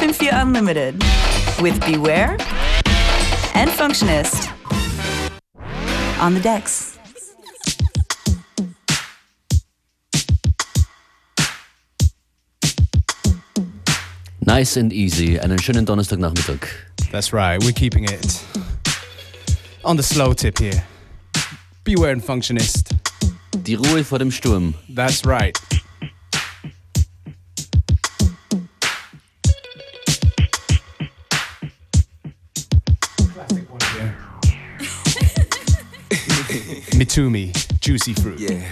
FM4 Unlimited with Beware and Functionist on the decks. Nice and easy. Einen schönen Donnerstagnachmittag. That's right, we're keeping it on the slow tip here. Beware and Functionist. Die Ruhe vor dem Sturm. That's right. Mtume, Juicy Fruit. Yeah.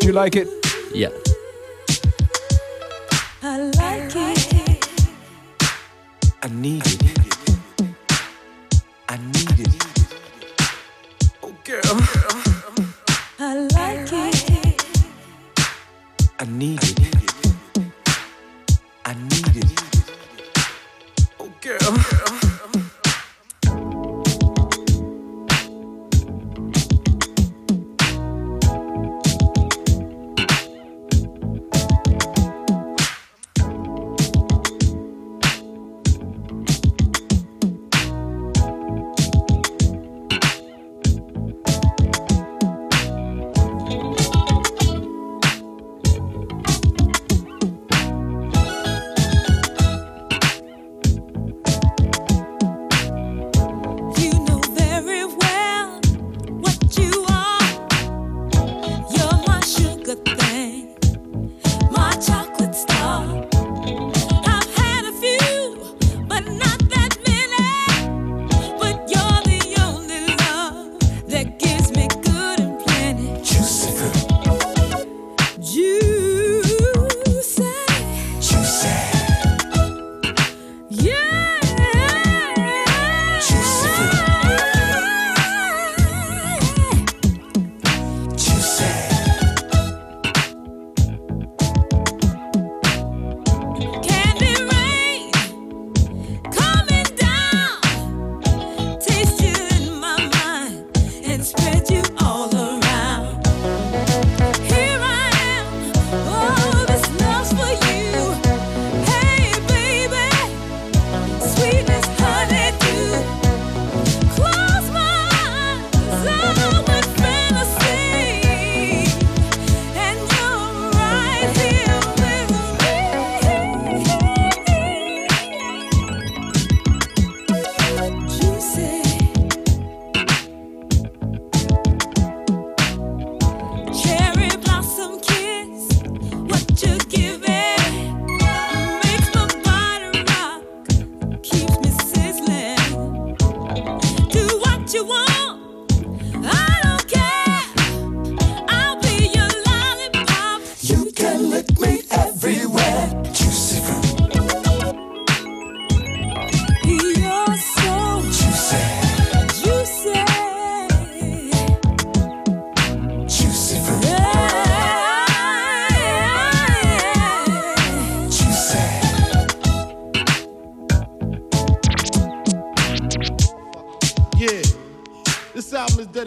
Do you like it? Yeah. I need it. I need it. Oh, girl. I need it. I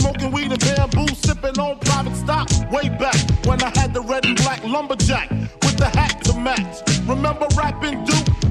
Smoking weed and bamboo, sipping on private stock. Way back when I had the red and black lumberjack with the hat to match. Remember rapping Duke?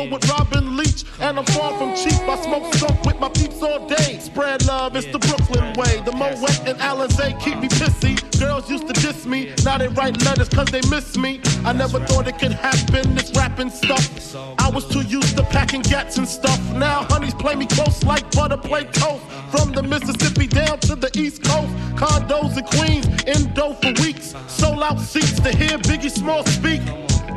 With Robin Leach, and I'm far from cheap. I smoke skunk with my peeps all day. Spread love, it's the Brooklyn way. The Moet and Alizé keep me pissy. Girls used to diss me, now they write letters cause they miss me. I never thought it could happen, this rapping stuff. I was too used to packing gats and stuff. Now honeys play me close like butter play toast. From the Mississippi down to the East Coast, condos in Queens, in dough for weeks. Sold out seats to hear Biggie Small speak.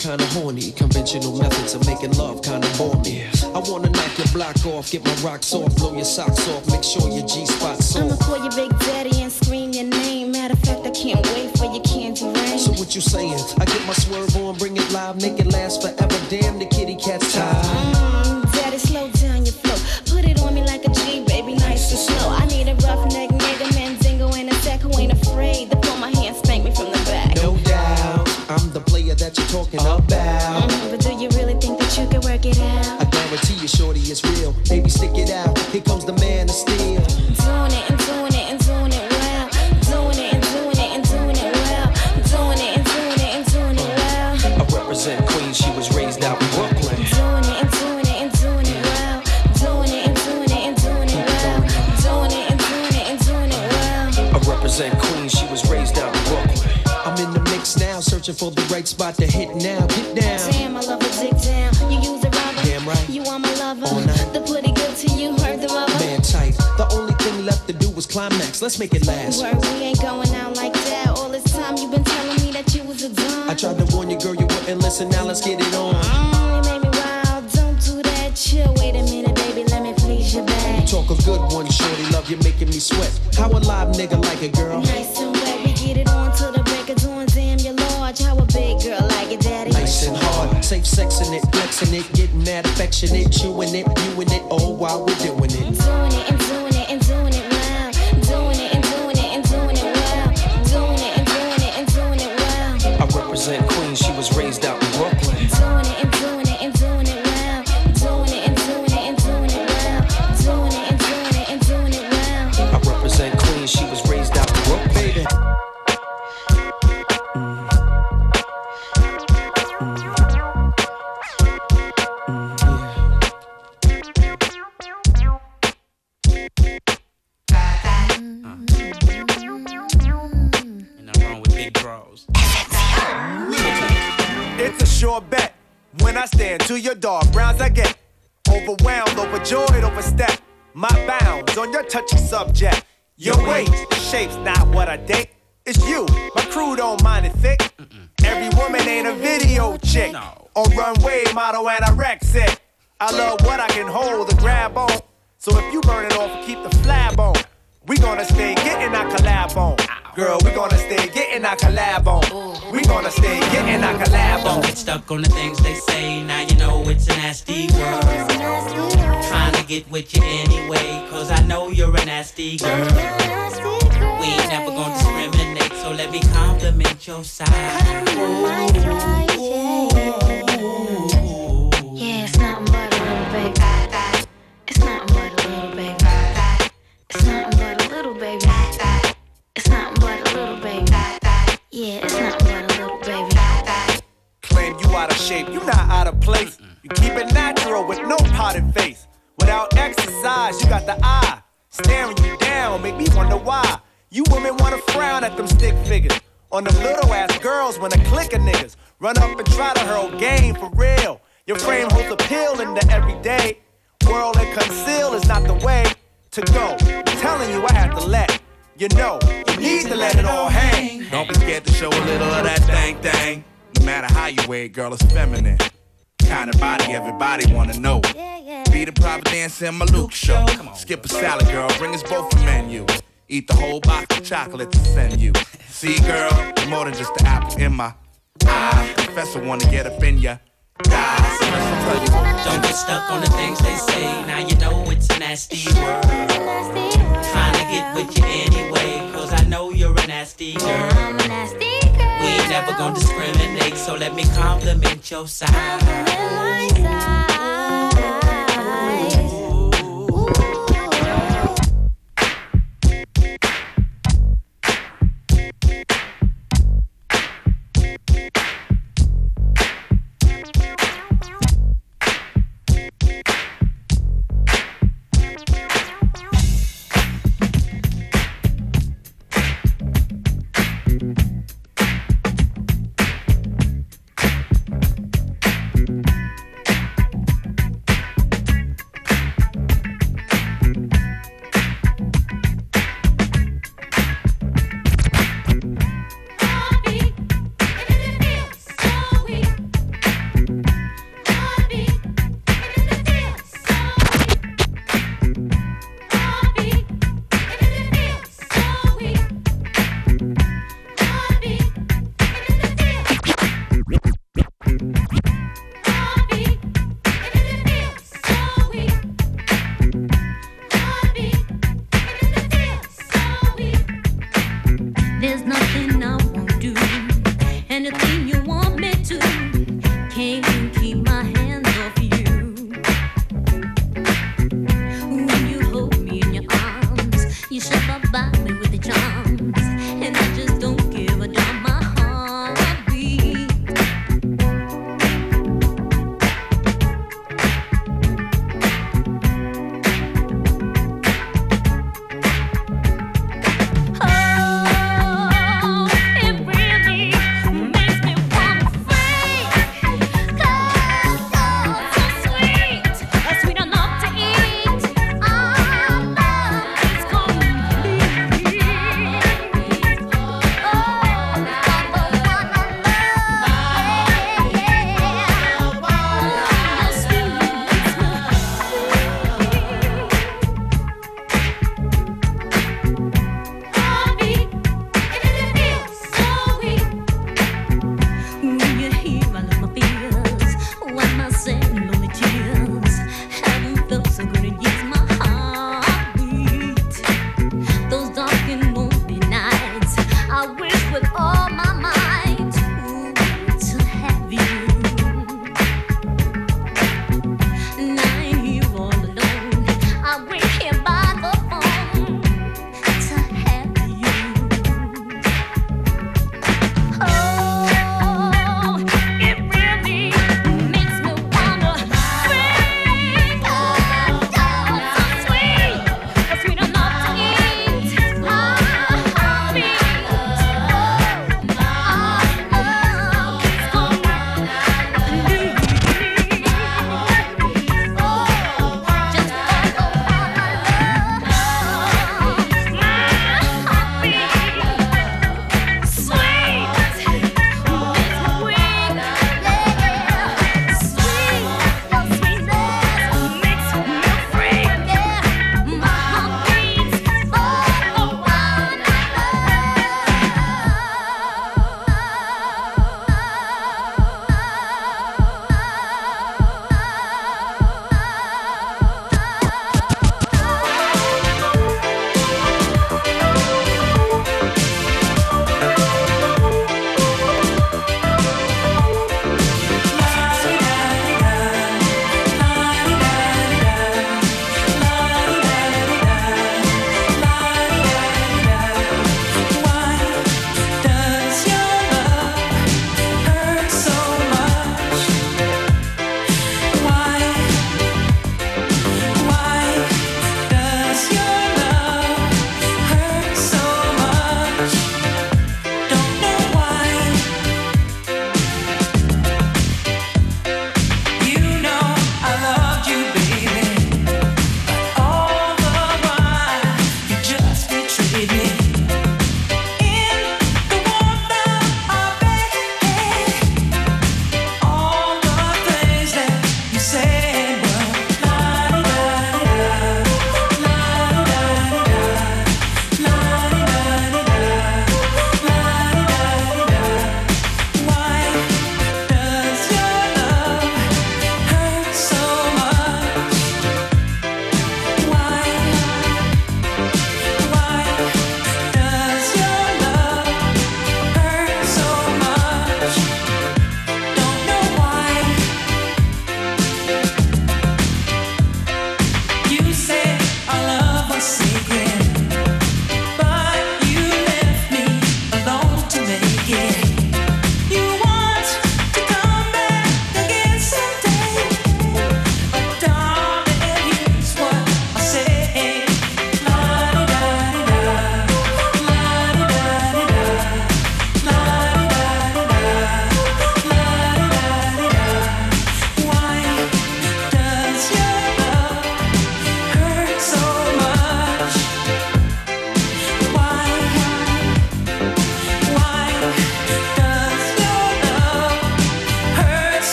Kinda horny. Conventional methods of making love kinda bore me. I wanna knock your block off, get my rocks off, blow your socks off, make sure your G spot's I'ma call you Big Daddy and scream your name. Matter of fact, I can't wait for your candy rain. So what you saying? I get my swerve on, bring it live, make it last forever. Damn, the kitty cat's tired. Talking about. But do you really think that you can work it out? I guarantee you, shorty, it's real. Baby, stick it out. Let's make it last. Word, we ain't going out like that. All this time you been telling me that you was a dumb. I tried to warn you, girl, you wouldn't listen. Now let's get it on. Mm, you made me wild. Don't do that. Chill. Wait a minute, baby. Let me please your back. Talk a good one, shorty. Love you making me sweat. How a live nigga like a girl? Nice and wet. We get it on till the break of dawn. Damn, your lord. charge. How a big girl like it, daddy? Nice and hard, safe sexing it, flexing it, getting that affectionate, chewing it, viewing it, all while we're doing it. Touchy subject. Your weight, shape's not what I date. It's you. My crew don't mind it thick. Every woman ain't a video chick. Or runway model anorexic. I love what I can hold, the grab on. So if you burn it off, and keep the flab on. We gonna stay getting our collab on. Girl, we gonna stay getting our collab on. We gonna stay getting our collab on. Don't get stuck on the things they say. Now you know it's a nasty world. Trying to get with you anyway, cause I know you're a nasty girl. We ain't never gonna discriminate, so let me compliment your side. Yeah, it's nothing It's baby. Claim you out of shape, you not out of place. You keep it natural with no potted face. Without exercise, you got the eye. Staring you down, make me wonder why. You women wanna frown at them stick figures. On them little ass girls when a clique of niggas run up and try to hurl game for real. Your frame holds appeal in the everyday. World and conceal is not the way to go. I'm telling you, I have to let you know. You need to let it all hang. Don't be scared to show a little of that thing thing. No matter how you wear it, girl, it's feminine. Kind of body everybody wanna know. Be the private dancer in my Luke show. Skip a salad, girl, bring us both a menu. Eat the whole box of chocolates to send you. See, girl, more than just the apple in my eye. Professor wanna get up in ya. Don't get stuck on the things they say. Now you know it's a nasty world. Trying to get with you anyway, cause I know you're a nasty girl. We ain't never gonna discriminate, so let me compliment your side.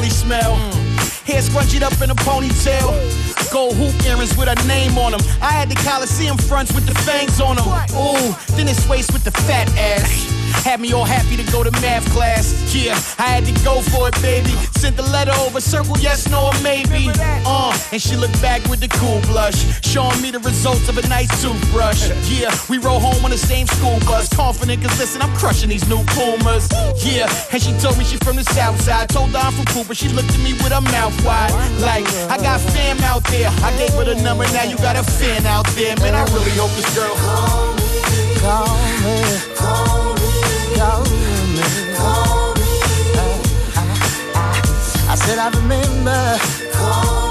Perfume with the smell. Hair scrunchied up in a ponytail. Gold hoop earrings with her name on them. I had the Coliseum fronts with the fangs on them. Ooh, then it's waist with the fat ass. Had me all happy to go to math class. Yeah, I had to go for it, baby. Sent the letter over, circle yes, no, or maybe. Uh, and she looked back with the cool blush, showing me the results of a nice toothbrush. Yeah, we rode home on the same school bus, confident, cause listen, I'm crushing these new Pumas. Yeah, and she told me she from the south side. Told her I'm from Cooper, she looked at me with her mouth wide. Like, I got fam out there. I gave her the number, now you got a fan out there. Man, I really hope this girl. Call me, call me, call me, call me, call me. I, I, I said I remember. Call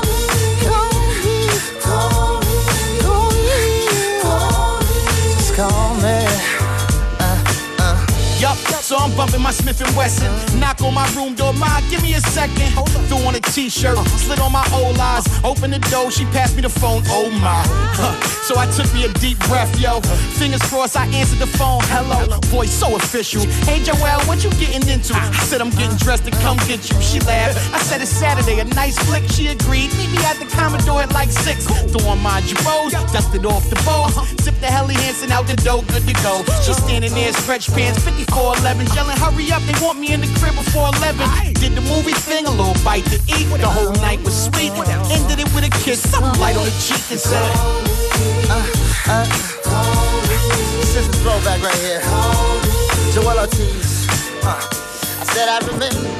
I'm bumping my Smith and Wesson. Knock on my room door, ma, give me a second. Threw on a t-shirt, slid on my old eyes. Open the door, she passed me the phone. Oh my. Huh. So I took me a deep breath, yo. Fingers crossed, I answered the phone. Hello, voice so official. Hey Joell, what you getting into? I said I'm getting dressed to come get you. She laughed. I said it's Saturday, a nice flick. She agreed. Meet me at the Commodore at like six. Throw on my jabos, dusted off the bows. Zip the Helly Hansen out the door, good to go. She's standing there, stretch pants, 5411, yelling, hurry up, they want me in the crib before 11. Did the movie thing, a little bite to eat. The whole night was sweet. Ended it with a kiss, something light on the cheek and said, Uh, this is a throwback right here. Joell Ortiz. Uh, I said I remember.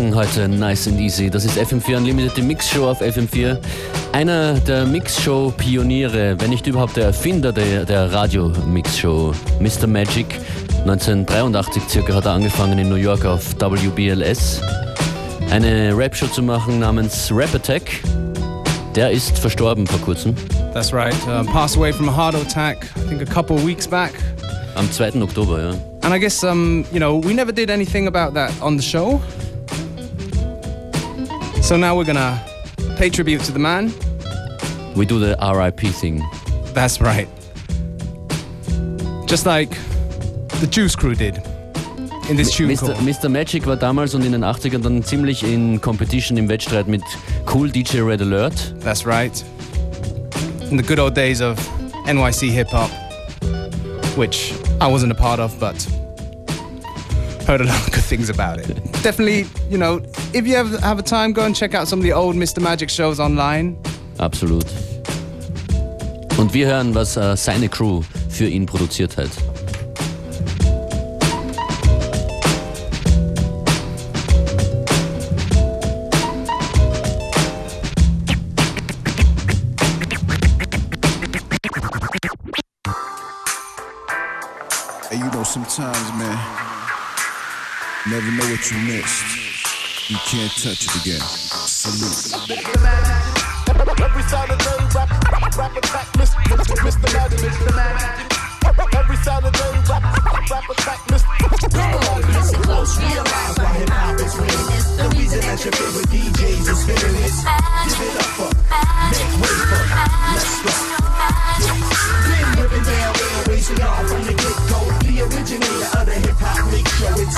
Versprochen, heute nice and easy. Das ist FM4 Unlimited, die Mixshow auf FM4. Einer der Mixshow-Pioniere, wenn nicht überhaupt der Erfinder der, der Radio-Mixshow, Mr. Magic. 1983 circa hat er angefangen in New York auf WBLS eine Rap-Show zu machen namens Rap Attack. Der ist verstorben vor kurzem, That's right. Uh, passed away from a heart attack, I think a couple of weeks back. am 2. Oktober, ja. And I guess, um, you know, we never did anything about that on the show. So now we're gonna pay tribute to the man. We do the RIP thing. That's right. Just like the Juice Crew did in this tune Mr. Mr. Magic war damals und in den 80ern dann ziemlich in Competition im Wettstreit mit Kool DJ Red Alert. That's right. In the good old days of NYC hip hop, which I wasn't a part of, but heard a lot of good things about it. Definitely, you know, if you ever have a time, go and check out some of the old Mr. Magic shows online. Absolut. Und wir hören, was äh, seine Crew für ihn produziert hat. Hey, you know, sometimes, man, you never know what you missed. You can't touch it again. Salute. Every Saturday, rap, rap attack, Mr. Mr. Magic. Mr. Magic. Every Saturday, rap, rap attack, Mr. Listen close, realize why hip hop is winning. The reason that your favorite DJs is spinning is give it up for, make way for, let's go. Been ripping down airways for y'all from the get go. Originator of the hip hop mix show. It's.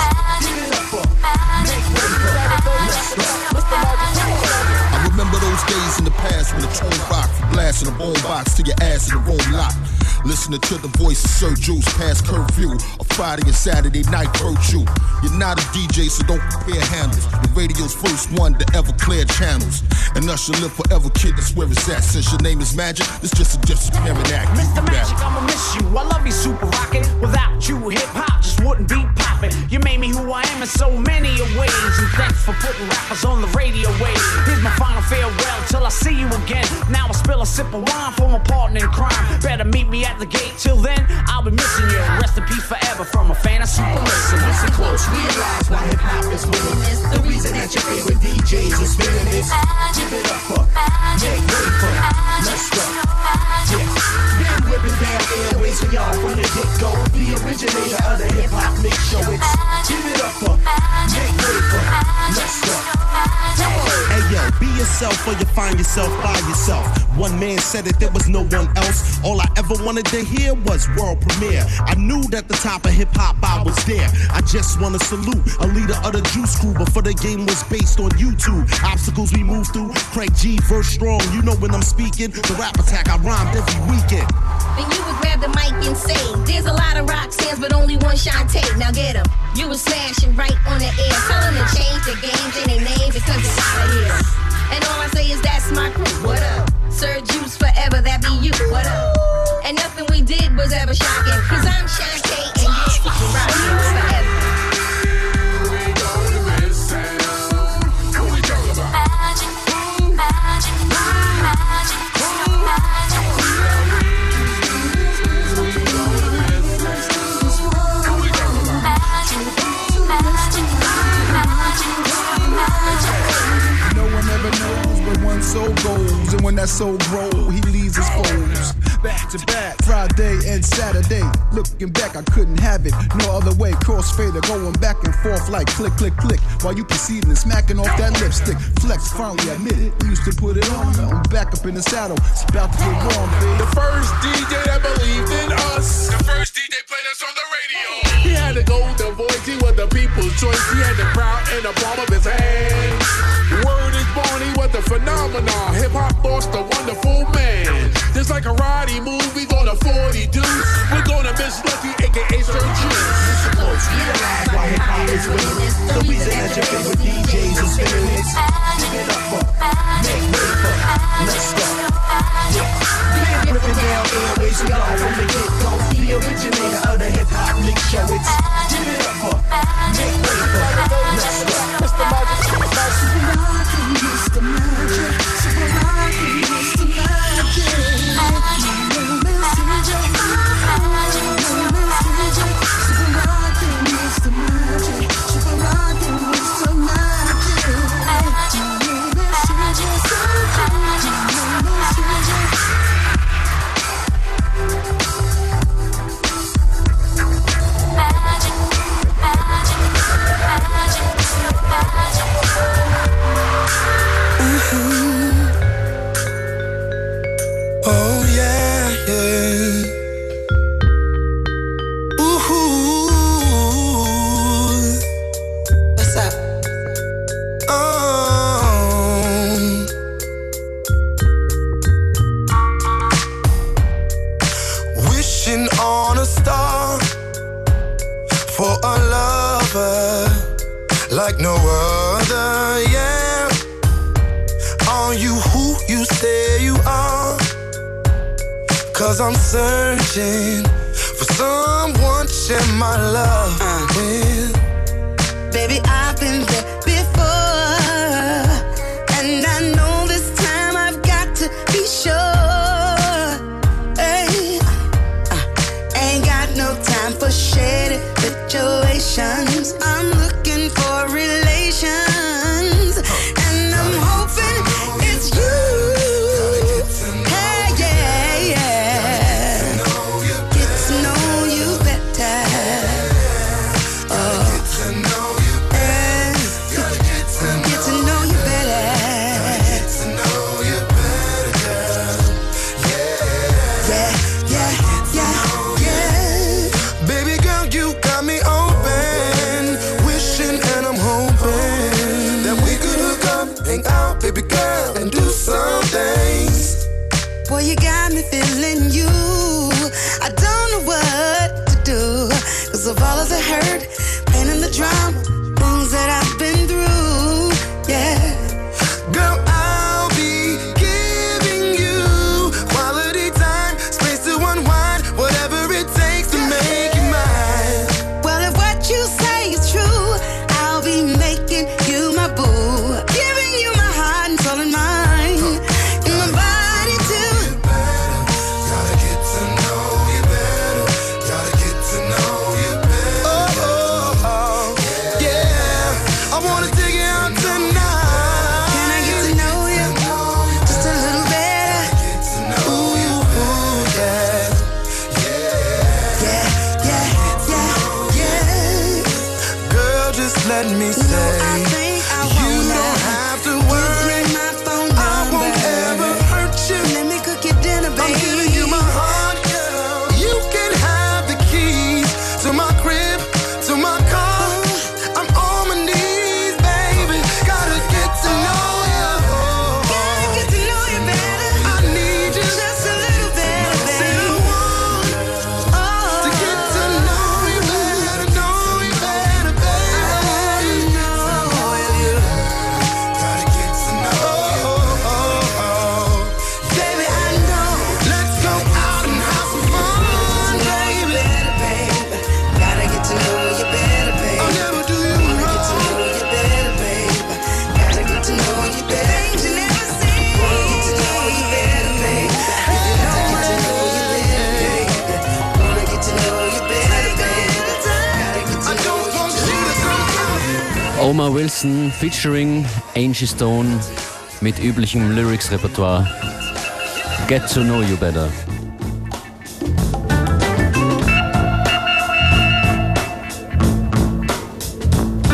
I remember those days in the past when the tone rock blasting a bone box to your ass in the room lock. Listening to the voice of Sir Juice past curfew, a Friday and Saturday night virtue. You're not a DJ, so don't compare handles. The radio's first one to ever clear channels. And us shall live forever, kid, that's where it's at. Since your name is Magic, it's just a disappearing act. Mr. Magic. I'ma miss you. I love you, super rockin'. Without you, hip hop just wouldn't be poppin'. You made me who I am in so many ways. And thanks for putting rappers on the radio waves. Here's my final farewell till I see you again. Now I spill a sip of wine for my partner in crime. Better meet me at the gate. Till then, I'll be missing you. Rest in peace forever from a fan of super listener. Listen close, realize why hip hop is winning. The reason that your favorite DJs is spinning this. Give it up for, make way for, let's go. Yeah, been ripping down airways for y'all from the get go. The originator of the hip hop mix show. It's give it up for, yourself or you find yourself by yourself. One man said it, there was no one else. All I ever wanted to hear was world premiere. I knew that the top of hip hop I was there. I just wanna salute a leader of the Juice Crew before the game was based on YouTube. Obstacles we moved through, Craig G verse strong. You know when I'm speaking. The rap attack I rhymed every weekend. Then you would grab the mic and say, There's a lot of rock stars, but only one Shanté. Now get 'em. You was smashing right on the air. Tell 'em to change the games and their name because it's out of here. And all I say is that's my crew. What up? Sir Juice forever, that be you. What up? And nothing we did was ever shocking. Cause I'm Shanté and you're super rockin' soul goes, and when that soul grows, he leaves his foes. Back to back, Friday and Saturday. Looking back, I couldn't have it. No other way. Crossfader going back and forth like click, click, click. While you proceeding and smacking off that lipstick. Flex finally admit it. Used to put it on. I'm back up in the saddle. It's about to get warm, baby. The first DJ that believed in us. The first DJ played us on the radio. He had a golden voice. He was the people's choice. He had the crowd in the palm of his hand. Word is born, he was the phenomenon. Hip hop lost a wonderful man. Just like a Roddy movie, go to 40 dudes. We're gonna miss Lucky, aka Sir Juice. Why hip hop is winning. The reason that you're featuring Angie Stone mit üblichem Lyrics-Repertoire. Get to know you better.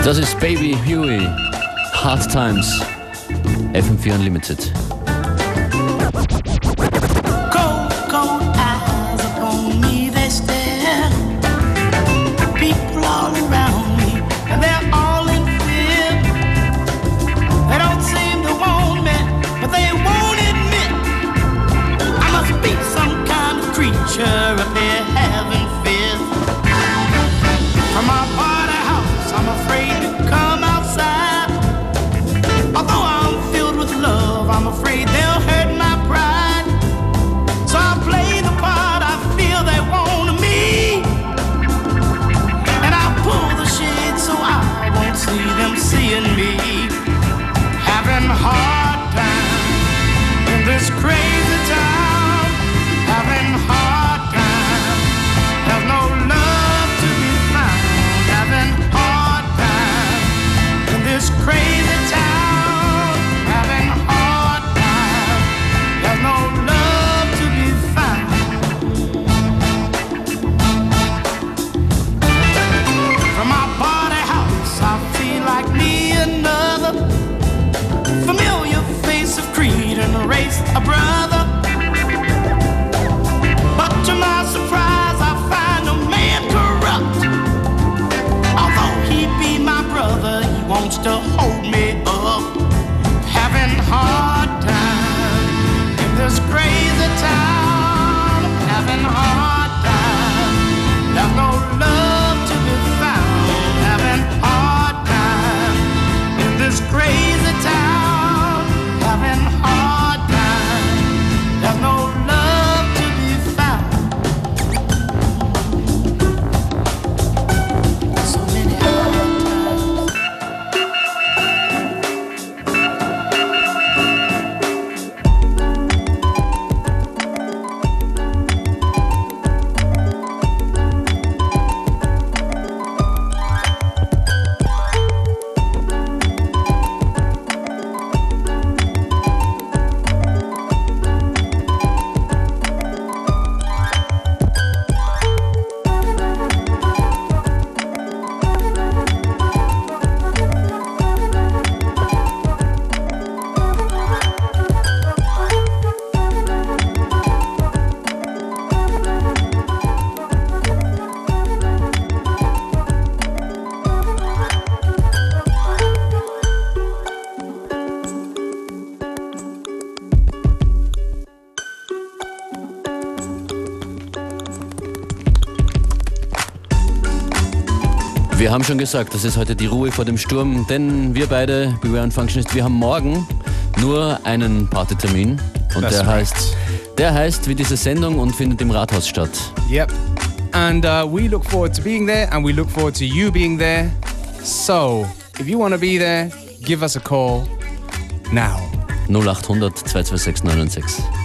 Das ist Baby Huey. Hard Times. FM4 Unlimited. Wir haben schon gesagt, das ist heute die Ruhe vor dem Sturm, denn wir beide, Beware and Functionist, wir haben morgen nur einen Partytermin. Und That's der right. heißt, der heißt wie diese Sendung und findet im Rathaus statt. Yep. And uh, we look forward to being there and we look forward to you being there. So, if you want to be there, give us a call now. 0800 226 996.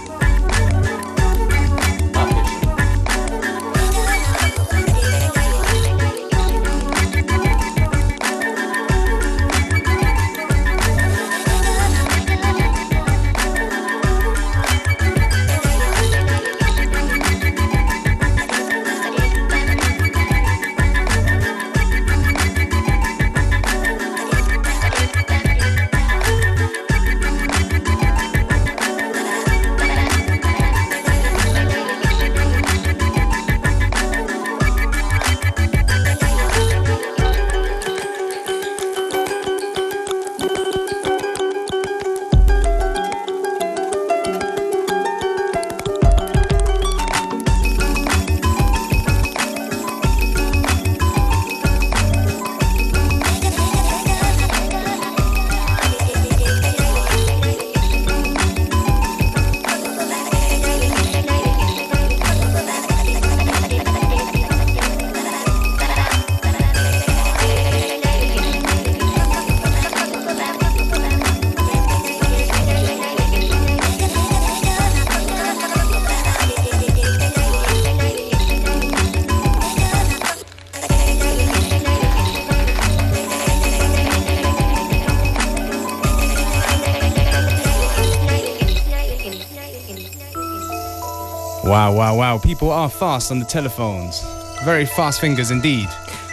people are fast on the telephones. Very fast fingers indeed.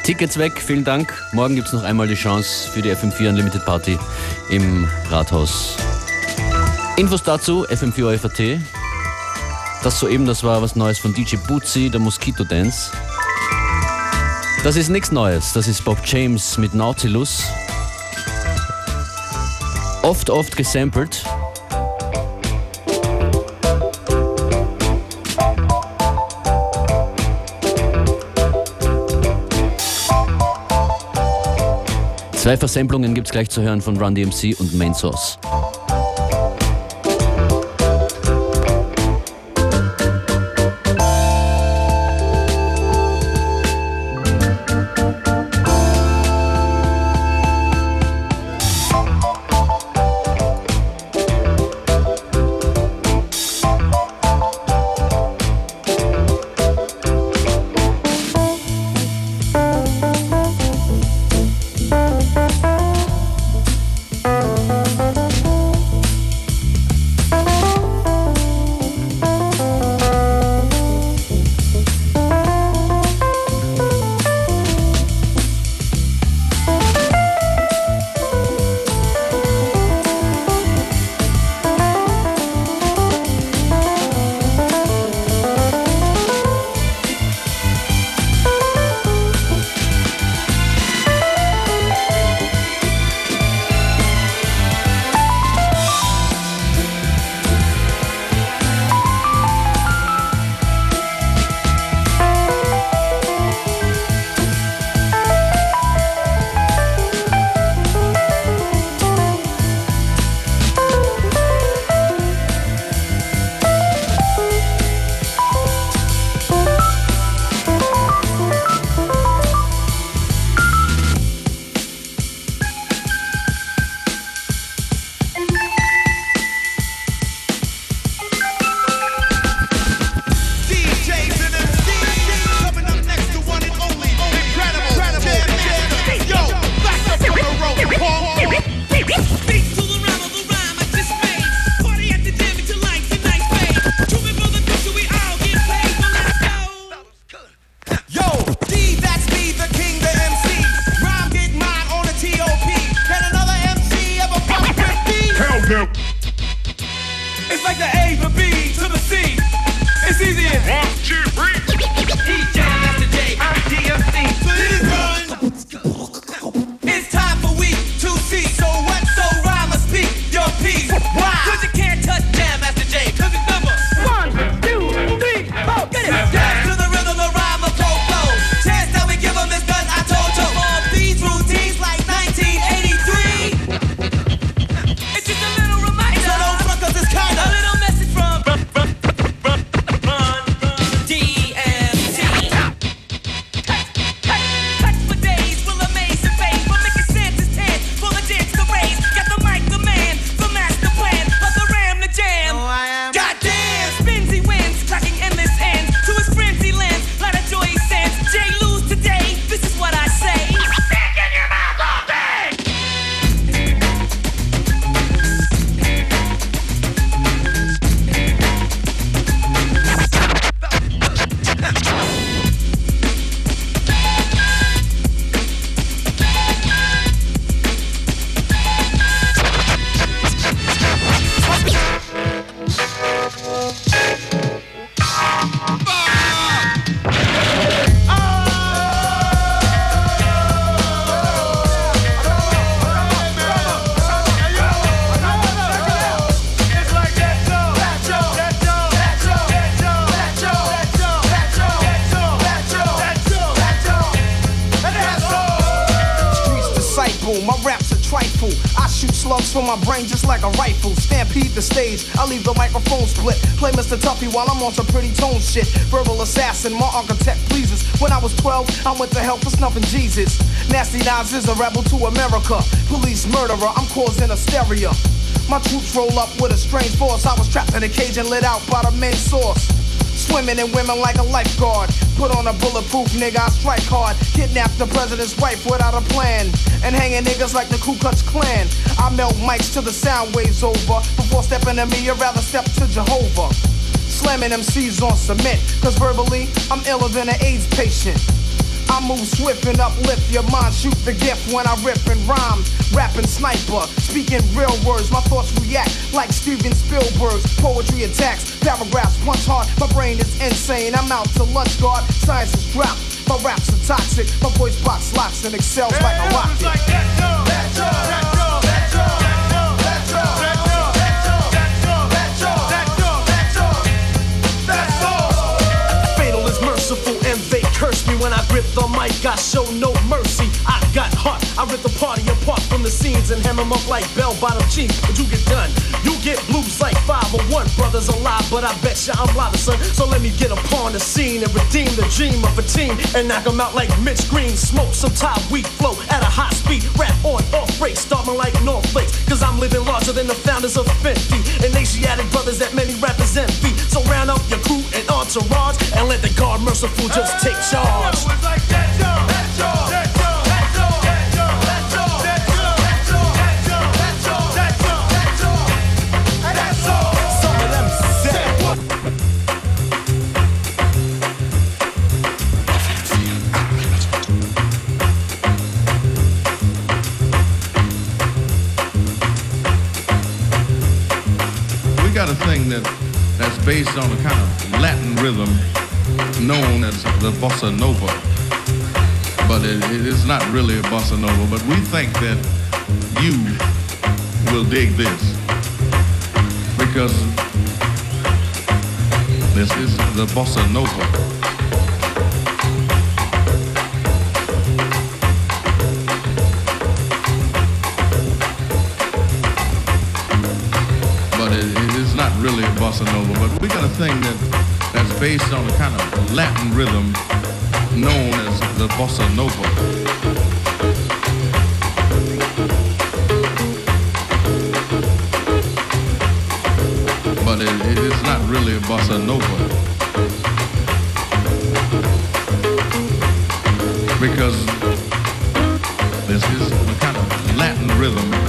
Tickets weg, vielen Dank. Morgen gibt es noch einmal die Chance für die FM4 Unlimited Party im Rathaus. Infos dazu, FM4 FAT. Das soeben, das war was Neues von DJ Bootsy, der Mosquito Dance. Das ist nichts Neues, das ist Bob James mit Nautilus. Oft, oft gesampelt. Zwei Versamplungen gibt es gleich zu hören von Run DMC und Main Source. Slugs from my brain just like a rifle. Stampede the stage, I leave the microphone split. Play Mr. Tuffy while I'm on some pretty tone shit. Verbal assassin, my architect pleases. When I was 12, I went to hell for snuffing Jesus. Nasty Nas is a rebel to America. Police murderer, I'm causing hysteria. My troops roll up with a strange force. I was trapped in a cage and lit out by the main source. Swimming in women like a lifeguard. Put on a bulletproof nigga, I strike hard. Kidnap the president's wife without a plan. And hanging niggas like the Ku Klux Klan. I melt mics till the sound waves over. Before stepping to me, I'd rather step to Jehovah. Slamming MCs on cement. Cause verbally, I'm iller than an AIDS patient. I move swift and uplift your mind. Shoot the gift when I rip and rhyme. Rapping sniper, speaking real words. My thoughts react like Steven Spielberg's. Poetry attacks, paragraphs punch hard. My brain is insane. I'm out to lunch guard. Science is dropped. My raps are toxic. My voice box locks and excels like a rocket. Fatal is merciful and they curse me when I grip the mic. I show no mercy. I got heart. I rip the party apart from the scenes and hem them up like bell bottom jeans. But you get done. You get blues like 501. Brothers alive, but I bet you I'm live, son. So let me get upon the scene and redeem the dream of a team and knock 'em out like Mitch Green. Smoke some Thai weak flow at a high speed. Rap on off break, starting like North Flakes. Cause I'm living larger than the founders of Fendi. And Asiatic brothers that many rappers envy. So round up entourage and let the guard merciful just take charge. Based on a kind of Latin rhythm known as the bossa nova. But it, it is not really a bossa nova. But we think that you will dig this because this is the bossa nova. Bossa nova. But we got a thing that that's based on a kind of Latin rhythm known as the bossa nova. But it, it is not really a bossa nova. Because this is a kind of Latin rhythm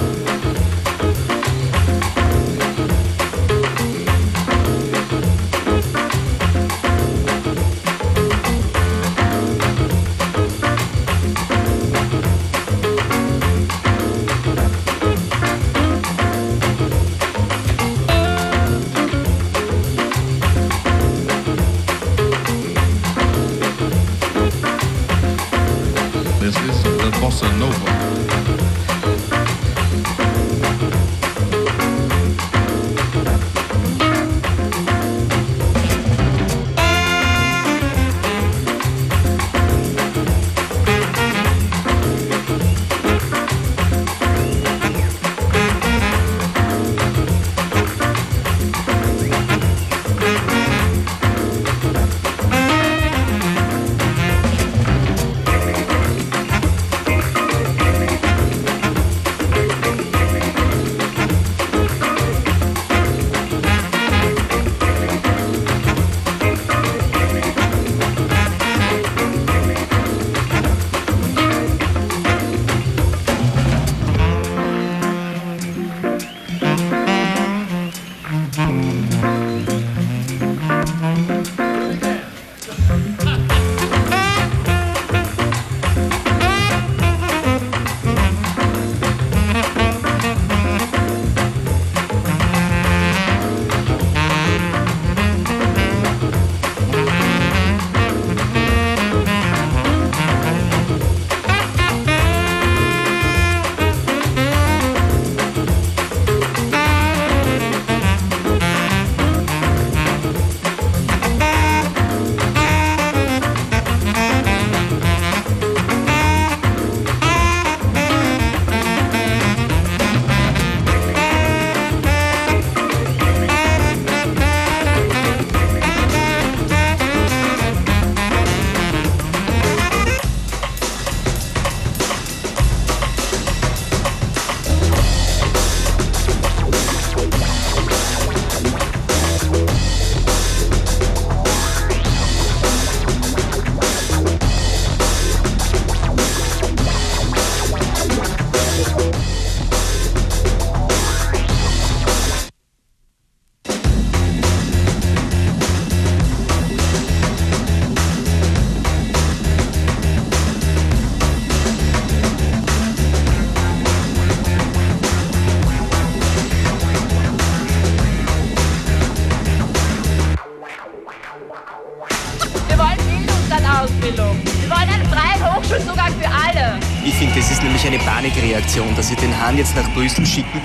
Hahn jetzt nach Brüssel schicken.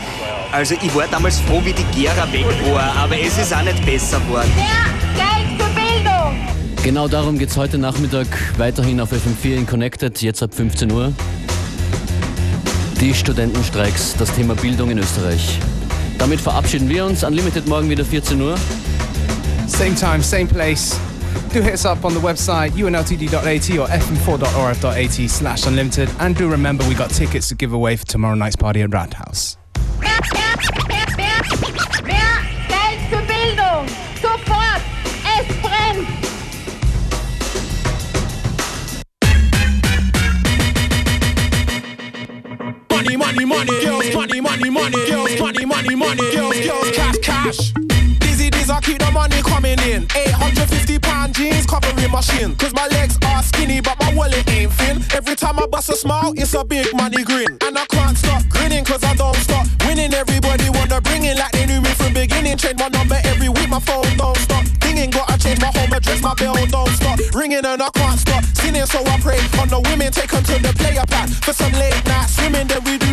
Also ich war damals froh, wie die Gera weg war, aber es ist auch nicht besser geworden. Geld für Bildung! Genau darum geht es heute Nachmittag weiterhin auf FM4 in Connected, jetzt ab 15 Uhr. Die Studentenstreiks, das Thema Bildung in Österreich. Damit verabschieden wir uns. Unlimited morgen wieder 14 Uhr. Same time, same place. Do hit us up on the website unltd.at or fm4.orf.at slash unlimited. And do remember we got tickets to give away for tomorrow night's party at! Es brennt! Money, money, money, girls, money, money, money, girls, money, money, money, girls, girls, cash, cash. Dizzee, Dizzee, keep the money coming in. 850 pound jeans covering my shin. Cause my legs are skinny, but my wallet ain't thin. Every time I bust a smile, it's a big money grin. And I can't stop grinning cause I don't stop winning. Everybody wanna bring in like they knew me from beginning. Change my number every week, my phone don't stop dinging. Gotta change my home address, my bell don't stop ringing and I can't stop sinning. So I pray on the women, take them to the player pad for some late night swimming. Then we do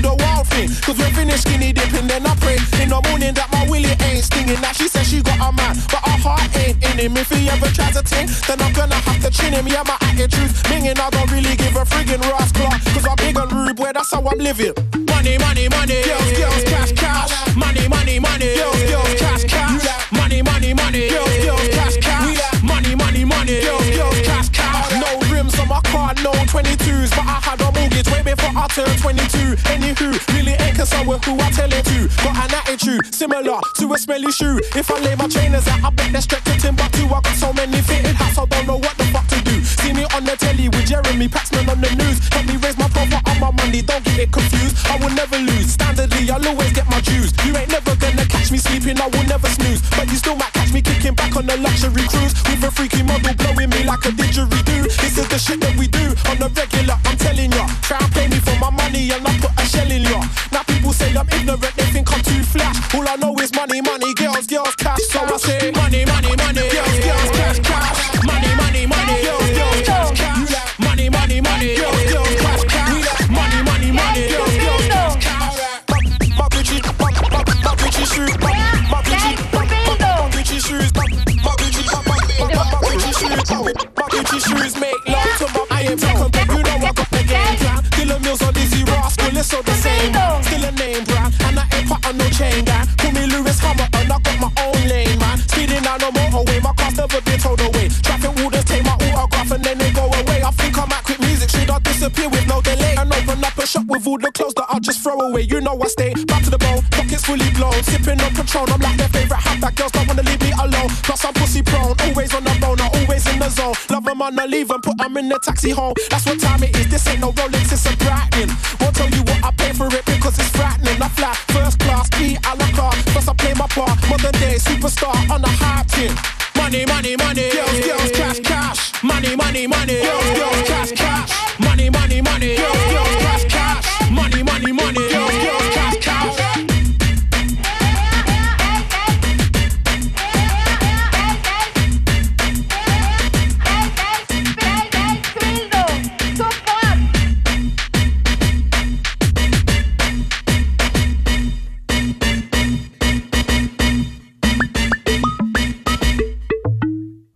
thing. Cause we're finished skinny dipping, then I pray in the morning that my willy ain't stinging. Now she says she got a man, but her heart ain't in him. If he ever tries a thing, then I'm gonna have to chin him. Yeah, my attitude's minging. I don't really give a friggin' rascal. Cause I'm big and rude, boy, that's how I'm living. Money, money, money. Girls, girls, cash, cash. Money, money, money. Girls, girls, cash, cash. Money, money, money. Girls, girls, cash, cash. Money, money, money. Girls, girls, cash, cash. No rims on my car, no 22s. I turned 22. Anywho, really ain't concerned with who I tell it to. Got an attitude similar to a smelly shoe. If I lay my trainers out, I bet they're stretched to Timbuktu. I got so many fitted hats, I don't know what the fuck to do. See me on the telly with Jeremy Paxman on the news. Help me raise my profile on my money, don't get it confused. I will never lose. Standardly, I'll always get my dues. You ain't never gonna me sleeping, I will never snooze. But you still might catch me kicking back on a luxury cruise with a freaky model blowing me like a didgeridoo. This is the shit that we do on the regular. I'm telling ya, try and pay me for my money and I put a shell in ya. Now people say I'm ignorant, they think I'm too flash. All I know is money, money, girls, girls, cash. So I say money, money, money, girls, you know I stay back to the bone, pockets fully blown, sipping on Patron. I'm like their favorite halfback, girls don't wanna leave me alone. Plus I'm pussy prone, always on the bone, not always in the zone. Love 'em on the leave 'em, put 'em in the taxi home. That's what time it is. This ain't no Rolex, it's a Breitling. Won't tell you what I pay for it because it's frightening. I fly first class, B a la carte. Plus I play my part, modern day superstar on the high tip. Money, money, money. Girls, girls